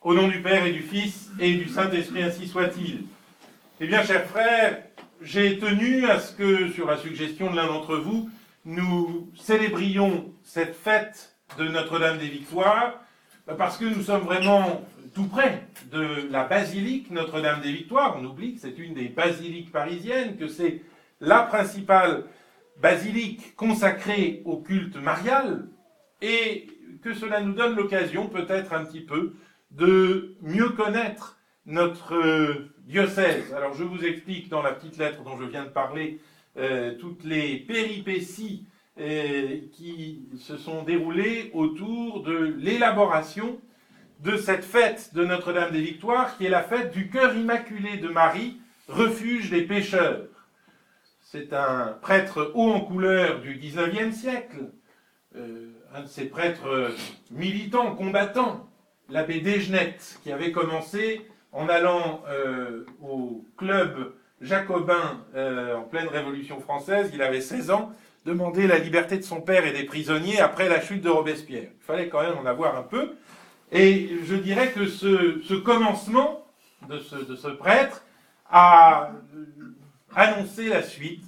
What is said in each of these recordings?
Au nom du Père et du Fils et du Saint-Esprit, ainsi soit-il. Eh bien, chers frères, j'ai tenu à ce que, sur la suggestion de l'un d'entre vous, nous célébrions cette fête de Notre-Dame des Victoires, parce que nous sommes vraiment tout près de la basilique Notre-Dame des Victoires. On oublie que c'est une des basiliques parisiennes, que c'est la principale basilique consacrée au culte marial, et que cela nous donne l'occasion peut-être un petit peu de mieux connaître notre euh, diocèse. Alors je vous explique dans la petite lettre dont je viens de parler euh, toutes les péripéties euh, qui se sont déroulées autour de l'élaboration de cette fête de Notre-Dame des Victoires, qui est la fête du cœur immaculé de Marie, refuge des pécheurs. C'est un prêtre haut en couleur du XIXe siècle, un de ces prêtres militants, combattants, l'abbé Desgenette, qui avait commencé en allant euh, au club jacobin euh, en pleine Révolution française, il avait 16 ans, demander la liberté de son père et des prisonniers après la chute de Robespierre. Il fallait quand même en avoir un peu. Et je dirais que ce, commencement de ce, prêtre a annoncé la suite.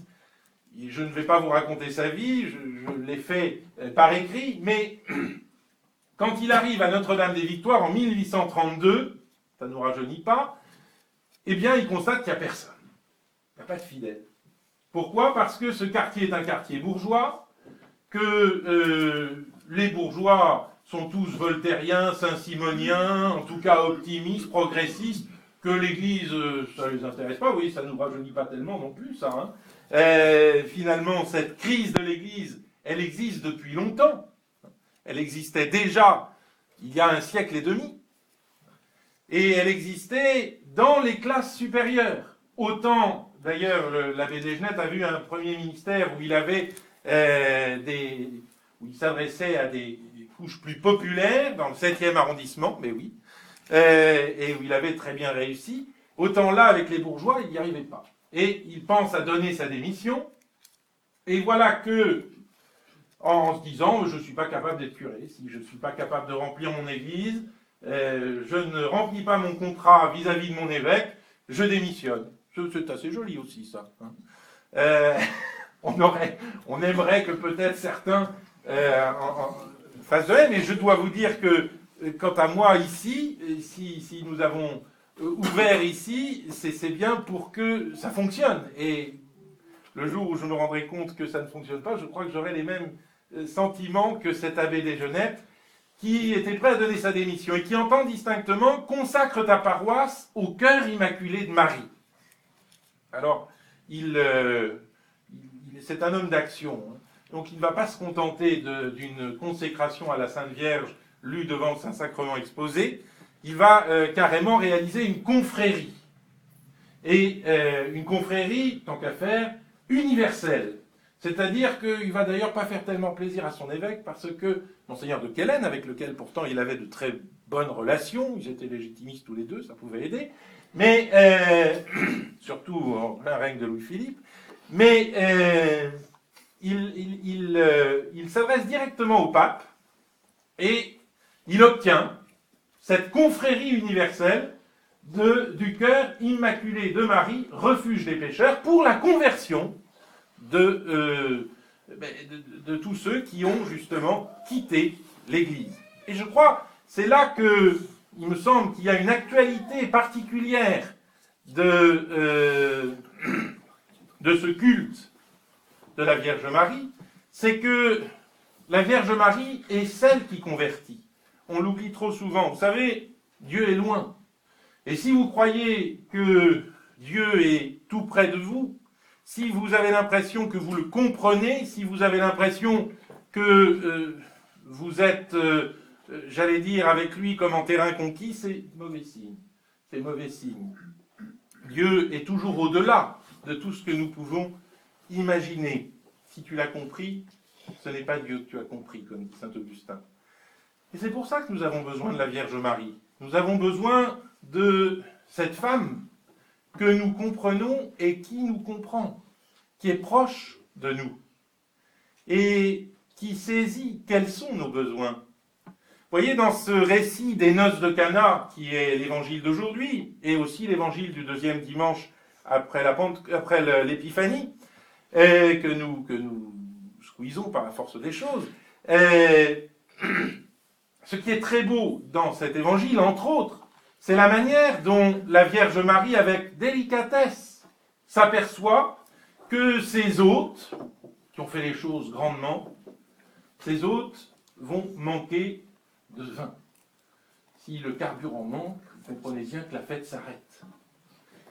Je ne vais pas vous raconter sa vie, je, je l'ai fait euh, par écrit, mais quand il arrive à Notre-Dame des Victoires en 1832, ça ne nous rajeunit pas, eh bien, il constate qu'il n'y a personne. Il n'y a pas de fidèles. Pourquoi? Parce que ce quartier est un quartier bourgeois, que euh, les bourgeois sont tous voltairiens, saint-simoniens, en tout cas optimistes, progressistes, que l'Église, euh, ça ne les intéresse pas, oui, ça ne nous rajeunit pas tellement non plus, ça. Hein. Euh, finalement, cette crise de l'Église, elle existe depuis longtemps. Elle existait déjà il y a un siècle et demi. Et elle existait dans les classes supérieures. Autant, d'ailleurs, l'abbé Desgenettes a vu un premier ministère où il avait euh, des, où il s'adressait à des, couches plus populaires dans le 7e arrondissement, mais oui, euh, et où il avait très bien réussi. Autant là, avec les bourgeois, il n'y arrivait pas. Et il pense à donner sa démission. Et voilà que en se disant je ne suis pas capable d'être curé, si je ne suis pas capable de remplir mon église, euh, je ne remplis pas mon contrat vis-à-vis de mon évêque, je démissionne. C'est assez joli aussi ça. Hein. Euh, on, aurait, on aimerait que peut-être certains euh, fassent de mais je dois vous dire que quant à moi ici, si, si nous avons ouvert ici, c'est bien pour que ça fonctionne. Et le jour où je me rendrai compte que ça ne fonctionne pas, je crois que j'aurai les mêmes sentiment que cet abbé Desgenettes, qui était prêt à donner sa démission et qui entend distinctement consacre ta paroisse au cœur immaculé de Marie. Alors, il, euh, c'est un homme d'action. Hein. Donc, il ne va pas se contenter d'une consécration à la Sainte Vierge lue devant le Saint-Sacrement exposé. Il va euh, carrément réaliser une confrérie. Et une confrérie, tant qu'à faire, universelle. C'est-à-dire qu'il va d'ailleurs pas faire tellement plaisir à son évêque parce que monseigneur de Quellen, avec lequel pourtant il avait de très bonnes relations, ils étaient légitimistes tous les deux, ça pouvait aider, mais euh, surtout en plein règne de Louis-Philippe, mais euh, il, euh, il s'adresse directement au pape et il obtient cette confrérie universelle du cœur immaculé de Marie, refuge des pécheurs, pour la conversion euh, ben, de, de, tous ceux qui ont justement quitté l'Église. Et je crois, c'est là que il me semble qu'il y a une actualité particulière de, euh, de ce culte de la Vierge Marie, c'est que la Vierge Marie est celle qui convertit. On l'oublie trop souvent. Vous savez, Dieu est loin. Et si vous croyez que Dieu est tout près de vous, si vous avez l'impression que vous le comprenez, si vous avez l'impression que euh, vous êtes, euh, euh, j'allais dire, avec lui comme en terrain conquis, c'est mauvais signe. C'est mauvais signe. Dieu est toujours au-delà de tout ce que nous pouvons imaginer. Si tu l'as compris, ce n'est pas Dieu que tu as compris, comme dit saint Augustin. Et c'est pour ça que nous avons besoin de la Vierge Marie. Nous avons besoin de cette femme que nous comprenons et qui nous comprend, qui est proche de nous et qui saisit quels sont nos besoins. voyez, dans ce récit des noces de Cana, qui est l'évangile d'aujourd'hui, et aussi l'évangile du deuxième dimanche après l'épiphanie, que nous, que nous squeezons par la force des choses, ce qui est très beau dans cet évangile, entre autres, c'est la manière dont la Vierge Marie, avec délicatesse, s'aperçoit que ses hôtes, qui ont fait les choses grandement, ces hôtes vont manquer de vin. Si le carburant manque, comprenez bien que la fête s'arrête.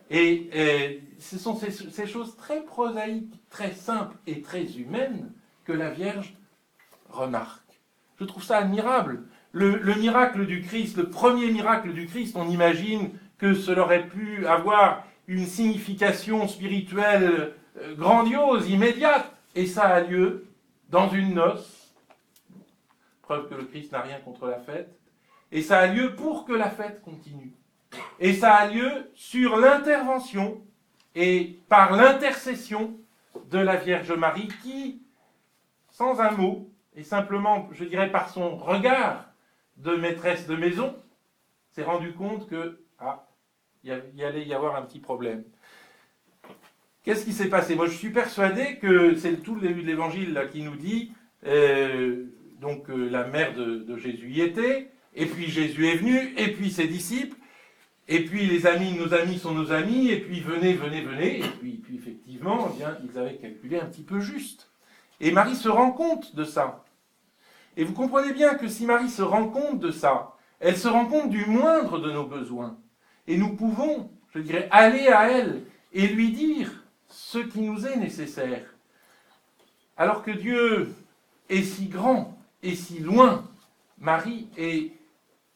Et, ce sont ces, choses très prosaïques, très simples et très humaines que la Vierge remarque. Je trouve ça admirable. Le, le, miracle du Christ, le premier miracle du Christ, on imagine que cela aurait pu avoir une signification spirituelle euh, grandiose, immédiate, et ça a lieu dans une noce, preuve que le Christ n'a rien contre la fête, et ça a lieu pour que la fête continue. Et ça a lieu sur l'intervention et par l'intercession de la Vierge Marie qui, sans un mot, et simplement, je dirais par son regard de maîtresse de maison, s'est rendu compte que, ah, il y allait y avoir un petit problème. Qu'est-ce qui s'est passé? Moi, je suis persuadé que c'est tout le début de l'évangile qui nous dit, euh, donc euh, la mère de, Jésus y était, et puis Jésus est venu, et puis ses disciples, et puis les amis nos amis sont nos amis, et puis venez, venez, venez, et puis, effectivement, eh bien, ils avaient calculé un petit peu juste. Et Marie se rend compte de ça. Et vous comprenez bien que si Marie se rend compte de ça, elle se rend compte du moindre de nos besoins. Et nous pouvons, je dirais, aller à elle et lui dire ce qui nous est nécessaire. Alors que Dieu est si grand et si loin, Marie est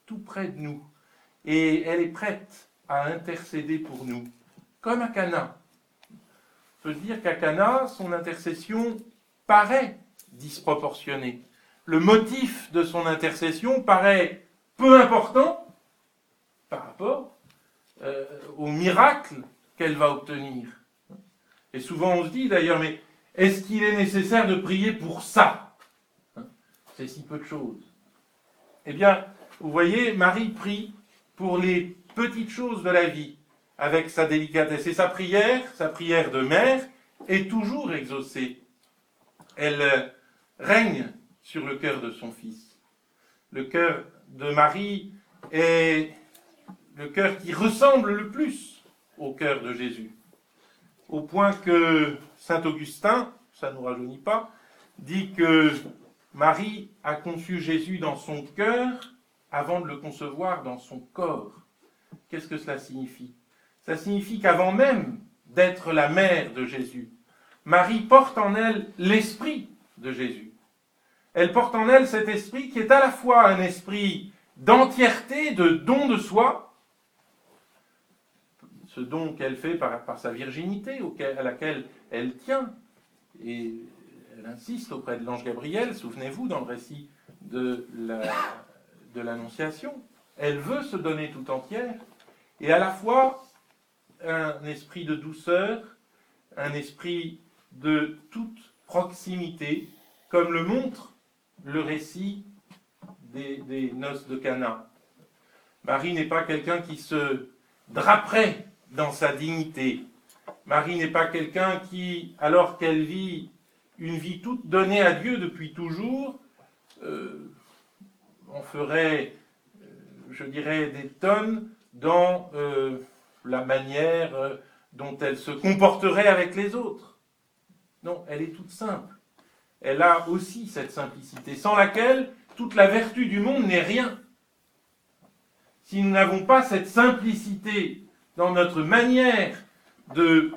tout près de nous et elle est prête à intercéder pour nous, comme à Cana. On peut dire qu'à Cana, son intercession paraît disproportionnée. Le motif de son intercession paraît peu important par rapport euh, au miracle qu'elle va obtenir. Et souvent on se dit d'ailleurs, mais est-ce qu'il est nécessaire de prier pour ça? C'est si peu de choses. Eh bien, vous voyez, Marie prie pour les petites choses de la vie, avec sa délicatesse. Et sa prière, sa prière de mère, est toujours exaucée. Elle euh, règne sur le cœur de son fils. Le cœur de Marie est le cœur qui ressemble le plus au cœur de Jésus au point que Saint Augustin, ça ne nous rajeunit pas, dit que Marie a conçu Jésus dans son cœur avant de le concevoir dans son corps. Qu'est-ce que cela signifie? Ça signifie qu'avant même d'être la mère de Jésus, Marie porte en elle l'esprit de Jésus. Elle porte en elle cet esprit qui est à la fois un esprit d'entièreté, de don de soi, ce don qu'elle fait par, sa virginité, à laquelle elle tient. Et elle insiste auprès de l'ange Gabriel, souvenez-vous, dans le récit de l'Annonciation. elle veut se donner tout entière, et à la fois un esprit de douceur, un esprit de toute proximité, comme le montre le récit des, noces de Cana. Marie n'est pas quelqu'un qui se draperait dans sa dignité. Marie n'est pas quelqu'un qui, alors qu'elle vit une vie toute donnée à Dieu depuis toujours, euh, on ferait, euh, je dirais, des tonnes dans euh, la manière dont elle se comporterait avec les autres. Non, elle est toute simple. Elle a aussi cette simplicité, sans laquelle toute la vertu du monde n'est rien. Si nous n'avons pas cette simplicité dans notre manière de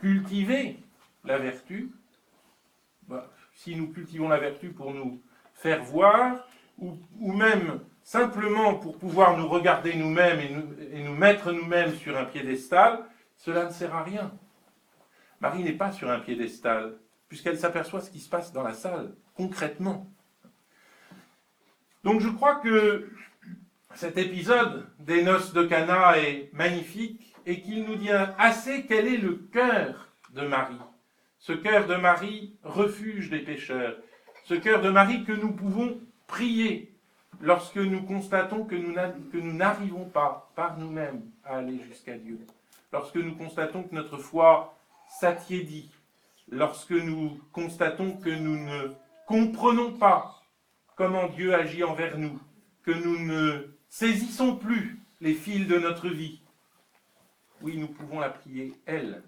cultiver la vertu, bah, si nous cultivons la vertu pour nous faire voir, ou, même simplement pour pouvoir nous regarder nous-mêmes et nous, et nous mettre nous-mêmes sur un piédestal, cela ne sert à rien. Marie n'est pas sur un piédestal, puisqu'elle s'aperçoit ce qui se passe dans la salle, concrètement. Donc je crois que cet épisode des noces de Cana est magnifique et qu'il nous dit assez quel est le cœur de Marie. Ce cœur de Marie, refuge des pécheurs. Ce cœur de Marie que nous pouvons prier lorsque nous constatons que nous n'arrivons pas par nous-mêmes à aller jusqu'à Dieu, lorsque nous constatons que notre foi s'attiédit, lorsque nous constatons que nous ne comprenons pas comment Dieu agit envers nous, que nous ne saisissons plus les fils de notre vie, oui, nous pouvons la prier, elle.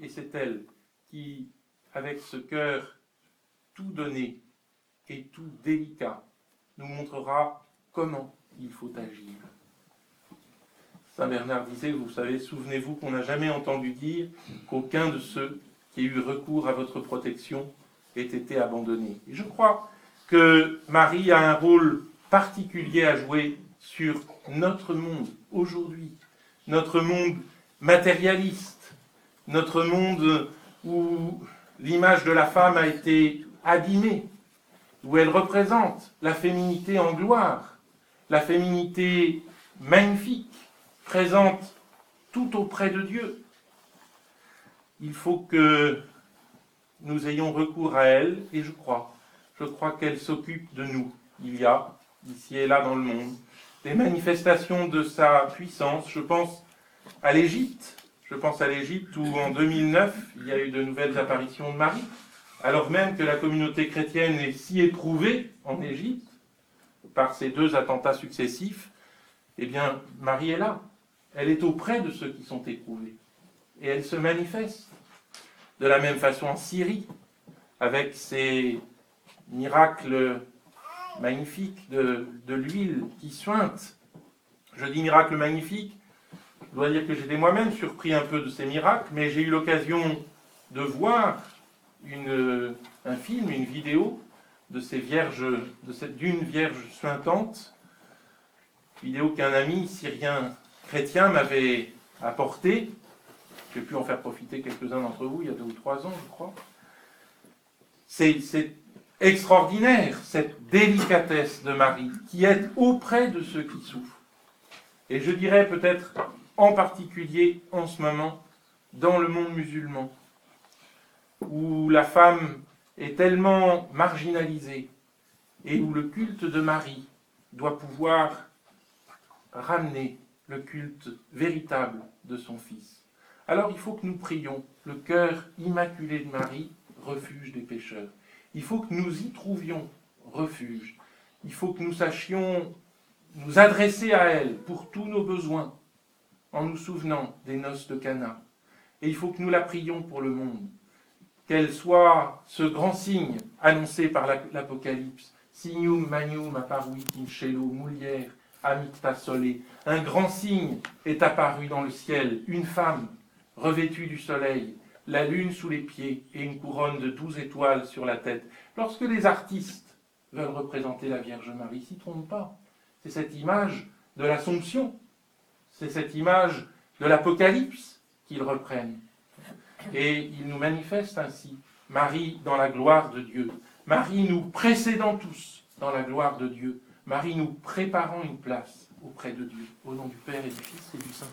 Et c'est elle qui, avec ce cœur tout donné et tout délicat, nous montrera comment il faut agir. Saint Bernard disait, vous savez, souvenez-vous qu'on n'a jamais entendu dire qu'aucun de ceux qui aient eu recours à votre protection ait été abandonné. Je crois que Marie a un rôle particulier à jouer sur notre monde aujourd'hui, notre monde matérialiste, notre monde où l'image de la femme a été abîmée, où elle représente la féminité en gloire, la féminité magnifique, présente tout auprès de Dieu. Il faut que nous ayons recours à elle, et je crois, je crois qu'elle s'occupe de nous. Il y a, ici et là dans le monde, des manifestations de sa puissance. Je pense à l'Égypte. Je pense à l'Égypte où en 2009, il y a eu de nouvelles apparitions de Marie, alors même que la communauté chrétienne est si éprouvée en Égypte par ces deux attentats successifs. Eh bien, Marie est là. Elle est auprès de ceux qui sont éprouvés. Et elle se manifeste. De la même façon en Syrie, avec ces miracles magnifiques de, de l'huile qui suinte. Je dis miracle magnifique je dois dire que j'étais moi-même surpris un peu de ces miracles, mais j'ai eu l'occasion de voir une, un film, une vidéo de ces vierges, de cette d'une vierge suintante, vidéo qu'un ami syrien chrétien m'avait apportée. J'ai pu en faire profiter quelques-uns d'entre vous il y a deux ou trois ans, je crois. C'est extraordinaire, cette délicatesse de Marie, qui est auprès de ceux qui souffrent. Et je dirais peut-être en particulier en ce moment dans le monde musulman, où la femme est tellement marginalisée et où le culte de Marie doit pouvoir ramener le culte véritable de son Fils. Alors il faut que nous prions le cœur immaculé de Marie, refuge des pécheurs. Il faut que nous y trouvions refuge. Il faut que nous sachions nous adresser à elle pour tous nos besoins, en nous souvenant des noces de Cana. Et il faut que nous la prions pour le monde, qu'elle soit ce grand signe annoncé par l'Apocalypse, signum magnum apparuit in cielo mulier amicta sole. Un grand signe est apparu dans le ciel, une femme revêtue du soleil, la lune sous les pieds et une couronne de douze étoiles sur la tête. Lorsque les artistes veulent représenter la Vierge Marie, s'y trompent pas. C'est cette image de l'Assomption c'est cette image de l'Apocalypse qu'ils reprennent. Et ils nous manifestent ainsi Marie dans la gloire de Dieu, Marie nous précédant tous dans la gloire de Dieu, Marie nous préparant une place auprès de Dieu, au nom du Père et du Fils et du Saint-Esprit.